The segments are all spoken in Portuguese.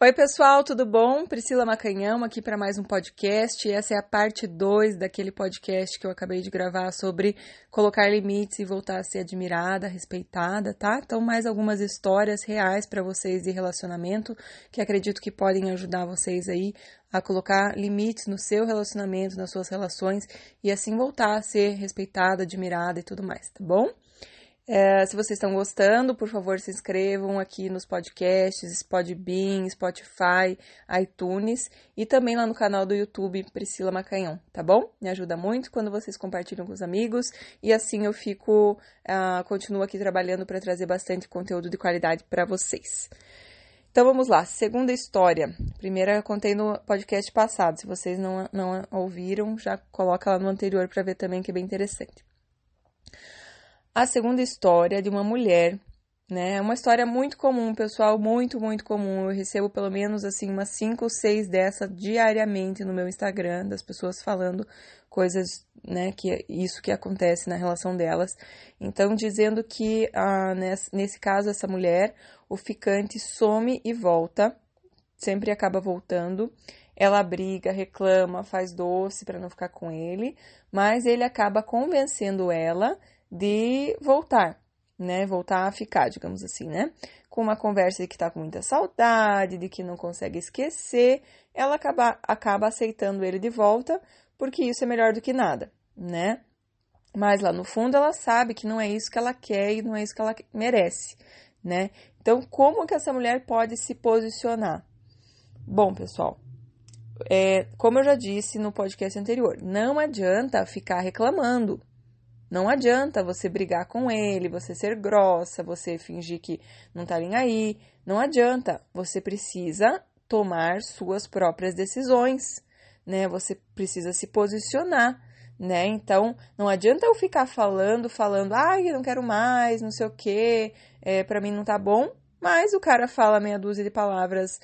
Oi, pessoal, tudo bom? Priscila Macanhão aqui para mais um podcast. Essa é a parte 2 daquele podcast que eu acabei de gravar sobre colocar limites e voltar a ser admirada, respeitada, tá? Então, mais algumas histórias reais para vocês de relacionamento que acredito que podem ajudar vocês aí a colocar limites no seu relacionamento, nas suas relações e assim voltar a ser respeitada, admirada e tudo mais, tá bom? É, se vocês estão gostando, por favor, se inscrevam aqui nos podcasts, Podbean, Spotify, iTunes e também lá no canal do YouTube Priscila Macanhão, tá bom? Me ajuda muito quando vocês compartilham com os amigos e assim eu fico, uh, continuo aqui trabalhando para trazer bastante conteúdo de qualidade para vocês. Então vamos lá, segunda história. Primeira eu contei no podcast passado. Se vocês não, não ouviram, já coloca lá no anterior para ver também que é bem interessante. A segunda história de uma mulher, né? É uma história muito comum, pessoal, muito, muito comum. Eu recebo pelo menos assim umas 5 ou 6 dessa diariamente no meu Instagram, das pessoas falando coisas, né, que isso que acontece na relação delas. Então, dizendo que ah, nesse, nesse caso, essa mulher, o ficante some e volta, sempre acaba voltando. Ela briga, reclama, faz doce para não ficar com ele, mas ele acaba convencendo ela de voltar, né? Voltar a ficar, digamos assim, né? Com uma conversa de que tá com muita saudade, de que não consegue esquecer, ela acaba, acaba aceitando ele de volta, porque isso é melhor do que nada, né? Mas lá no fundo ela sabe que não é isso que ela quer e não é isso que ela merece, né? Então, como que essa mulher pode se posicionar? Bom, pessoal, é, como eu já disse no podcast anterior, não adianta ficar reclamando, não adianta você brigar com ele, você ser grossa, você fingir que não tá nem aí. Não adianta. Você precisa tomar suas próprias decisões, né? Você precisa se posicionar, né? Então, não adianta eu ficar falando, falando, ai, eu não quero mais, não sei o quê, é, para mim não tá bom. Mas o cara fala meia dúzia de palavras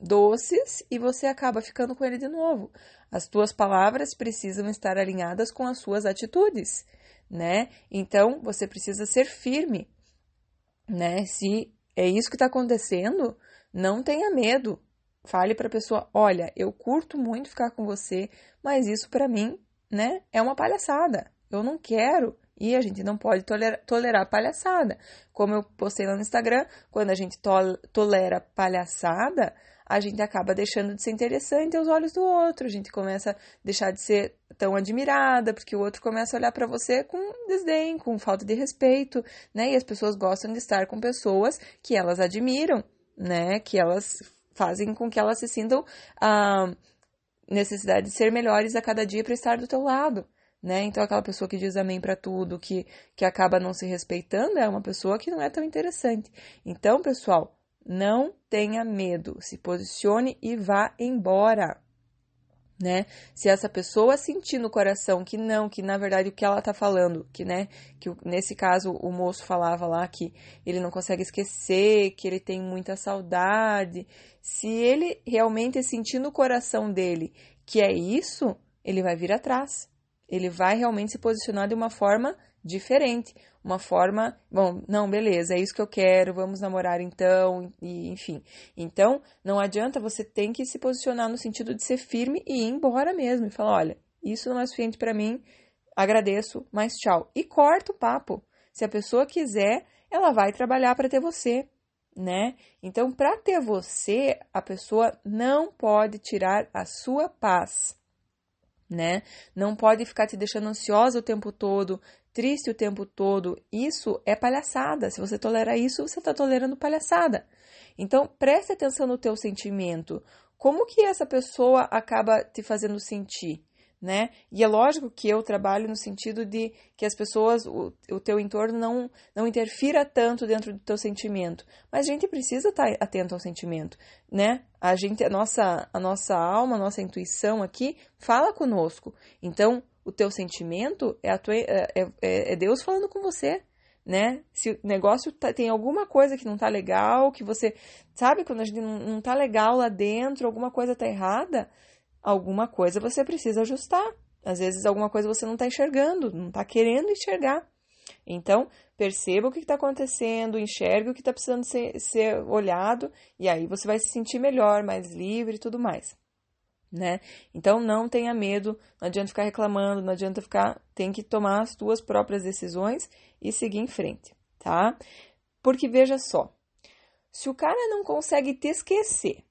doces e você acaba ficando com ele de novo. As tuas palavras precisam estar alinhadas com as suas atitudes, né? Então você precisa ser firme, né? Se é isso que está acontecendo, não tenha medo. Fale para a pessoa: olha, eu curto muito ficar com você, mas isso para mim, né, é uma palhaçada. Eu não quero. E a gente não pode tolerar, tolerar palhaçada. Como eu postei lá no Instagram, quando a gente to tolera palhaçada, a gente acaba deixando de ser interessante aos olhos do outro, a gente começa a deixar de ser tão admirada, porque o outro começa a olhar para você com desdém, com falta de respeito, né? E as pessoas gostam de estar com pessoas que elas admiram, né? Que elas fazem com que elas se sintam a necessidade de ser melhores a cada dia para estar do teu lado. Né? Então, aquela pessoa que diz amém para tudo, que, que acaba não se respeitando, é uma pessoa que não é tão interessante. Então, pessoal, não tenha medo, se posicione e vá embora. Né? Se essa pessoa sentir no coração que não, que na verdade o que ela tá falando, que né, que nesse caso o moço falava lá que ele não consegue esquecer, que ele tem muita saudade, se ele realmente sentir no coração dele que é isso, ele vai vir atrás. Ele vai realmente se posicionar de uma forma diferente, uma forma, bom, não, beleza, é isso que eu quero, vamos namorar então, e enfim. Então, não adianta, você tem que se posicionar no sentido de ser firme e ir embora mesmo, e falar, olha, isso não é suficiente para mim, agradeço, mas tchau. E corta o papo. Se a pessoa quiser, ela vai trabalhar para ter você, né? Então, para ter você, a pessoa não pode tirar a sua paz né? Não pode ficar te deixando ansiosa o tempo todo, triste o tempo todo. Isso é palhaçada. Se você tolera isso, você está tolerando palhaçada. Então, preste atenção no teu sentimento. Como que essa pessoa acaba te fazendo sentir? Né? E é lógico que eu trabalho no sentido de que as pessoas, o, o teu entorno não, não interfira tanto dentro do teu sentimento. Mas a gente precisa estar tá atento ao sentimento, né? A gente, a nossa, a nossa alma, a nossa intuição aqui fala conosco. Então, o teu sentimento é, tua, é, é, é Deus falando com você, né? Se o negócio tá, tem alguma coisa que não tá legal, que você sabe quando a gente não, não tá legal lá dentro, alguma coisa tá errada, alguma coisa você precisa ajustar. Às vezes alguma coisa você não está enxergando, não está querendo enxergar. Então, perceba o que está acontecendo, enxergue o que está precisando ser, ser olhado, e aí você vai se sentir melhor, mais livre e tudo mais. Né? Então não tenha medo, não adianta ficar reclamando, não adianta ficar, tem que tomar as suas próprias decisões e seguir em frente, tá? Porque veja só, se o cara não consegue te esquecer,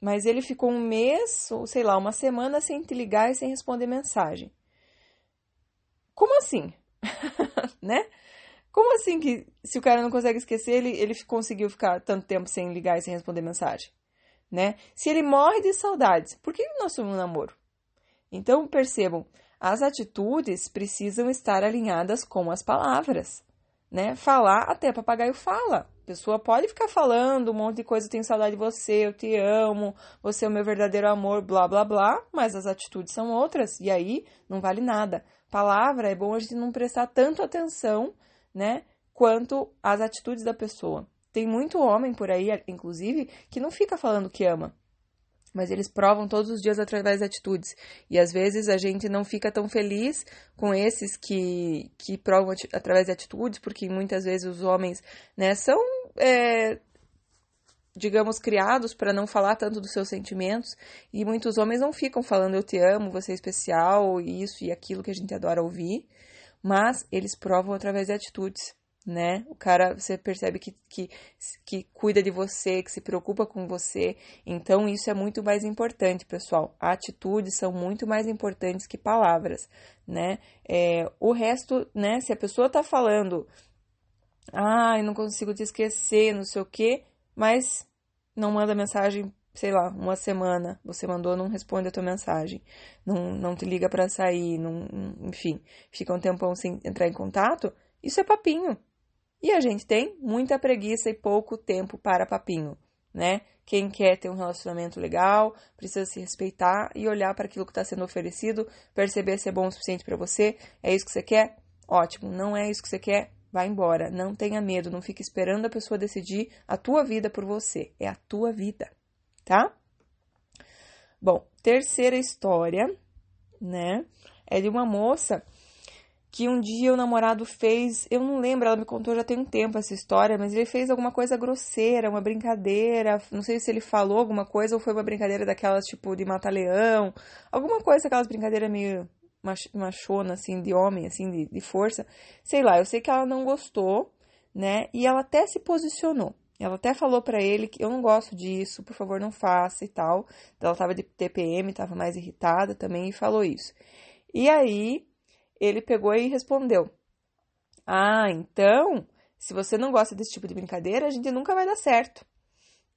mas ele ficou um mês, ou sei lá, uma semana sem te ligar e sem responder mensagem. Como assim? né? Como assim que se o cara não consegue esquecer, ele, ele conseguiu ficar tanto tempo sem ligar e sem responder mensagem? Né? Se ele morre de saudades, por que nós somos um namoro? Então, percebam, as atitudes precisam estar alinhadas com as palavras, né? Falar até papagaio fala. Pessoa pode ficar falando um monte de coisa, eu tenho saudade de você, eu te amo, você é o meu verdadeiro amor, blá blá blá, mas as atitudes são outras, e aí não vale nada. Palavra é bom a gente não prestar tanto atenção, né, quanto as atitudes da pessoa. Tem muito homem por aí, inclusive, que não fica falando que ama mas eles provam todos os dias através de atitudes. E às vezes a gente não fica tão feliz com esses que, que provam através de atitudes, porque muitas vezes os homens né, são, é, digamos, criados para não falar tanto dos seus sentimentos, e muitos homens não ficam falando eu te amo, você é especial, isso e aquilo que a gente adora ouvir, mas eles provam através de atitudes né? O cara, você percebe que, que, que cuida de você, que se preocupa com você. Então, isso é muito mais importante, pessoal. Atitudes são muito mais importantes que palavras, né? É, o resto, né? Se a pessoa tá falando, ah, eu não consigo te esquecer, não sei o quê, mas não manda mensagem sei lá, uma semana, você mandou, não responde a tua mensagem, não, não te liga para sair, não, enfim, fica um tempão sem entrar em contato, isso é papinho, e a gente tem muita preguiça e pouco tempo para papinho, né? Quem quer ter um relacionamento legal precisa se respeitar e olhar para aquilo que está sendo oferecido, perceber se é bom o suficiente para você. É isso que você quer? Ótimo. Não é isso que você quer? Vai embora. Não tenha medo. Não fique esperando a pessoa decidir a tua vida por você. É a tua vida, tá? Bom, terceira história, né? É de uma moça que um dia o namorado fez, eu não lembro, ela me contou já tem um tempo essa história, mas ele fez alguma coisa grosseira, uma brincadeira, não sei se ele falou alguma coisa ou foi uma brincadeira daquelas tipo de matar leão, alguma coisa, aquelas brincadeiras meio machona, assim, de homem, assim, de, de força, sei lá, eu sei que ela não gostou, né, e ela até se posicionou. Ela até falou para ele que eu não gosto disso, por favor, não faça e tal. Ela tava de TPM, tava mais irritada também e falou isso. E aí, ele pegou e respondeu: Ah, então, se você não gosta desse tipo de brincadeira, a gente nunca vai dar certo,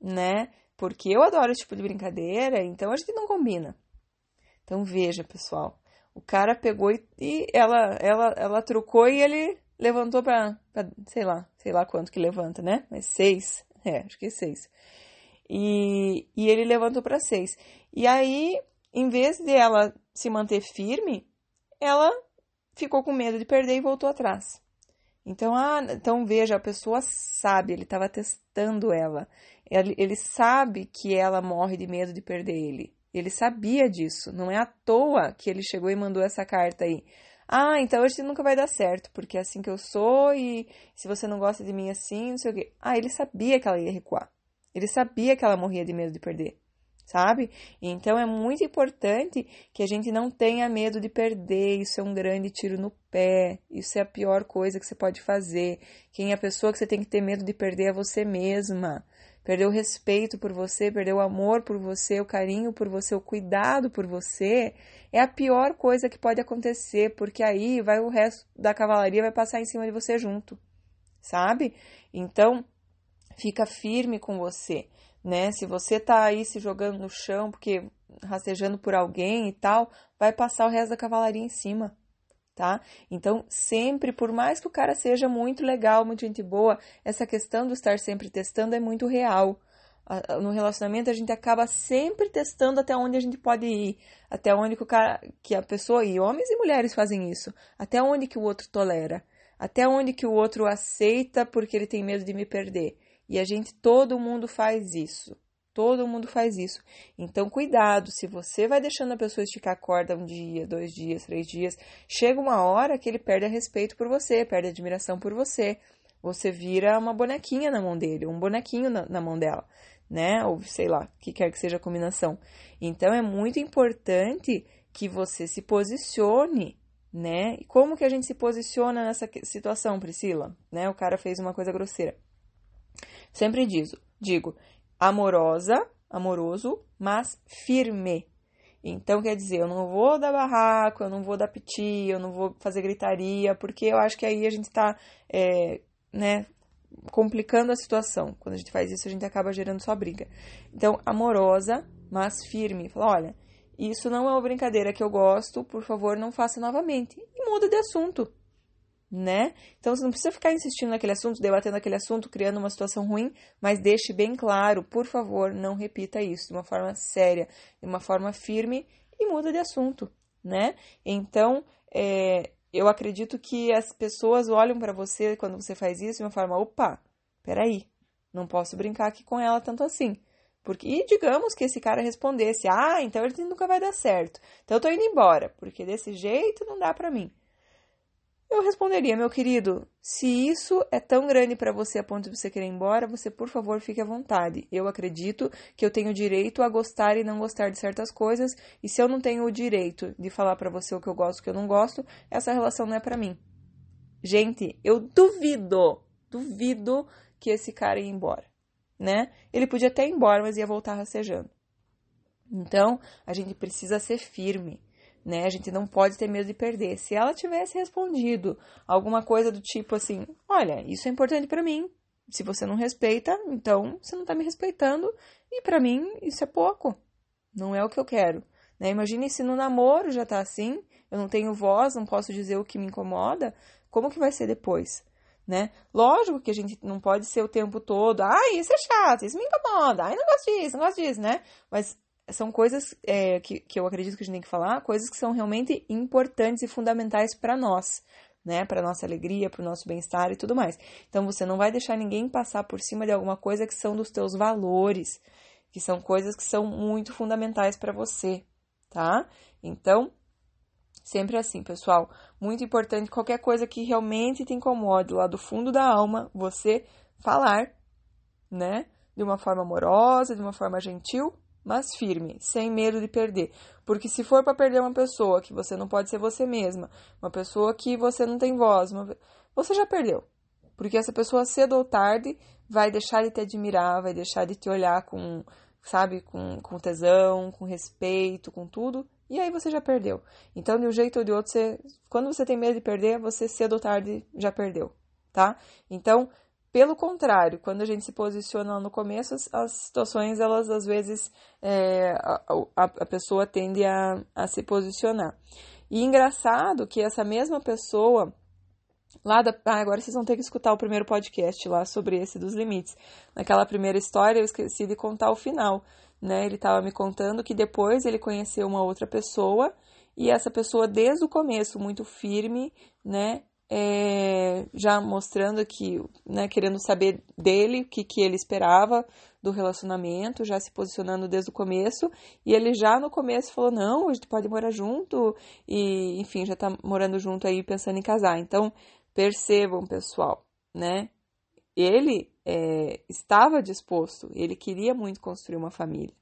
né? Porque eu adoro esse tipo de brincadeira, então a gente não combina. Então veja, pessoal, o cara pegou e, e ela, ela, ela trocou e ele levantou para, sei lá, sei lá quanto que levanta, né? Mas seis, é, acho que é seis. E, e ele levantou para seis. E aí, em vez de ela se manter firme, ela ficou com medo de perder e voltou atrás. Então, ah, então veja, a pessoa sabe, ele estava testando ela. Ele, ele sabe que ela morre de medo de perder ele. Ele sabia disso. Não é à toa que ele chegou e mandou essa carta aí. Ah, então hoje nunca vai dar certo, porque é assim que eu sou e se você não gosta de mim assim, não sei o quê. Ah, ele sabia que ela ia recuar. Ele sabia que ela morria de medo de perder sabe? Então é muito importante que a gente não tenha medo de perder. Isso é um grande tiro no pé. Isso é a pior coisa que você pode fazer. Quem é a pessoa que você tem que ter medo de perder é você mesma. Perder o respeito por você, perder o amor por você, o carinho por você, o cuidado por você, é a pior coisa que pode acontecer, porque aí vai o resto da cavalaria vai passar em cima de você junto, sabe? Então, fica firme com você né? Se você tá aí se jogando no chão porque rastejando por alguém e tal, vai passar o resto da cavalaria em cima, tá? Então, sempre, por mais que o cara seja muito legal, muito gente boa, essa questão do estar sempre testando é muito real. No relacionamento a gente acaba sempre testando até onde a gente pode ir, até onde que o cara, que a pessoa e homens e mulheres fazem isso, até onde que o outro tolera, até onde que o outro aceita porque ele tem medo de me perder. E a gente, todo mundo faz isso. Todo mundo faz isso. Então, cuidado, se você vai deixando a pessoa esticar a corda um dia, dois dias, três dias, chega uma hora que ele perde respeito por você, perde admiração por você. Você vira uma bonequinha na mão dele, um bonequinho na, na mão dela, né? Ou sei lá, que quer que seja a combinação. Então, é muito importante que você se posicione né? E como que a gente se posiciona nessa situação, Priscila? Né? O cara fez uma coisa grosseira. Sempre digo, digo, amorosa, amoroso, mas firme. Então, quer dizer, eu não vou dar barraco, eu não vou dar piti, eu não vou fazer gritaria, porque eu acho que aí a gente está, é, né, complicando a situação. Quando a gente faz isso, a gente acaba gerando só briga. Então, amorosa, mas firme. Fala, olha, isso não é uma brincadeira que eu gosto, por favor, não faça novamente. E muda de assunto, né? Então você não precisa ficar insistindo naquele assunto, debatendo aquele assunto, criando uma situação ruim, mas deixe bem claro, por favor, não repita isso de uma forma séria, de uma forma firme e muda de assunto, né? Então, é, eu acredito que as pessoas olham para você quando você faz isso de uma forma, opa, peraí, não posso brincar aqui com ela tanto assim. Porque, e digamos que esse cara respondesse: Ah, então ele nunca vai dar certo. Então eu tô indo embora, porque desse jeito não dá para mim. Eu responderia, meu querido, se isso é tão grande para você a ponto de você querer ir embora, você por favor fique à vontade. Eu acredito que eu tenho direito a gostar e não gostar de certas coisas, e se eu não tenho o direito de falar para você o que eu gosto e o que eu não gosto, essa relação não é para mim. Gente, eu duvido, duvido que esse cara ia embora né? Ele podia até ir embora, mas ia voltar rastejando. Então, a gente precisa ser firme, né? A gente não pode ter medo de perder. Se ela tivesse respondido alguma coisa do tipo assim: "Olha, isso é importante para mim. Se você não respeita, então você não tá me respeitando e para mim isso é pouco. Não é o que eu quero." Né? Imagine se no namoro já tá assim, eu não tenho voz, não posso dizer o que me incomoda, como que vai ser depois? né? Lógico que a gente não pode ser o tempo todo, ai, isso é chato, isso me incomoda, ai, não gosto disso, não gosto disso, né? Mas são coisas é, que, que eu acredito que a gente tem que falar, coisas que são realmente importantes e fundamentais para nós, né? Para nossa alegria, para o nosso bem-estar e tudo mais. Então você não vai deixar ninguém passar por cima de alguma coisa que são dos teus valores, que são coisas que são muito fundamentais para você, tá? Então, Sempre assim, pessoal. Muito importante, qualquer coisa que realmente te incomode lá do fundo da alma, você falar, né? De uma forma amorosa, de uma forma gentil, mas firme, sem medo de perder. Porque se for para perder uma pessoa que você não pode ser você mesma, uma pessoa que você não tem voz, uma... você já perdeu. Porque essa pessoa cedo ou tarde vai deixar de te admirar, vai deixar de te olhar com, sabe, com, com tesão, com respeito, com tudo, e aí você já perdeu. Então, de um jeito ou de outro, você, quando você tem medo de perder, você cedo ou tarde já perdeu, tá? Então, pelo contrário, quando a gente se posiciona no começo, as, as situações, elas às vezes, é, a, a, a, pessoa tende a, a se posicionar. E engraçado que essa mesma pessoa, lá da. Ah, agora vocês vão ter que escutar o primeiro podcast lá sobre esse dos limites. Naquela primeira história, eu esqueci de contar o final né? Ele estava me contando que depois ele conheceu uma outra pessoa e essa pessoa desde o começo muito firme, né? É, já mostrando que, né, querendo saber dele, o que, que ele esperava do relacionamento, já se posicionando desde o começo, e ele já no começo falou, não, a gente pode morar junto, e enfim, já tá morando junto aí pensando em casar. Então, percebam, pessoal, né? Ele é, estava disposto, ele queria muito construir uma família,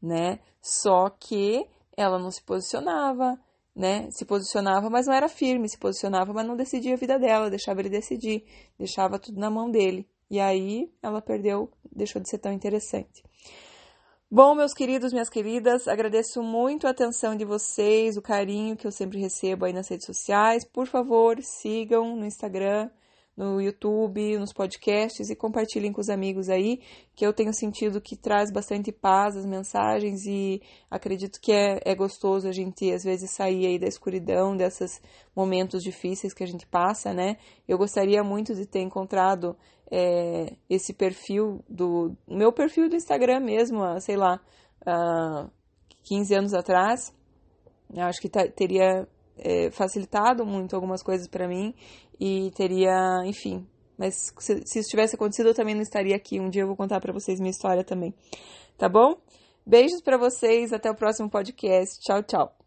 né? Só que ela não se posicionava, né? Se posicionava, mas não era firme, se posicionava, mas não decidia a vida dela, deixava ele decidir, deixava tudo na mão dele. E aí ela perdeu, deixou de ser tão interessante. Bom, meus queridos, minhas queridas, agradeço muito a atenção de vocês, o carinho que eu sempre recebo aí nas redes sociais. Por favor, sigam no Instagram, no YouTube, nos podcasts e compartilhem com os amigos aí, que eu tenho sentido que traz bastante paz as mensagens e acredito que é, é gostoso a gente às vezes sair aí da escuridão, desses momentos difíceis que a gente passa, né? Eu gostaria muito de ter encontrado é, esse perfil do meu perfil do Instagram mesmo, sei lá, 15 anos atrás. Eu acho que teria é, facilitado muito algumas coisas para mim e teria, enfim, Mas se, se isso tivesse acontecido, eu também não estaria aqui. Um dia eu vou contar para vocês minha história também. Tá bom? Beijos para vocês, até o próximo podcast. Tchau, tchau.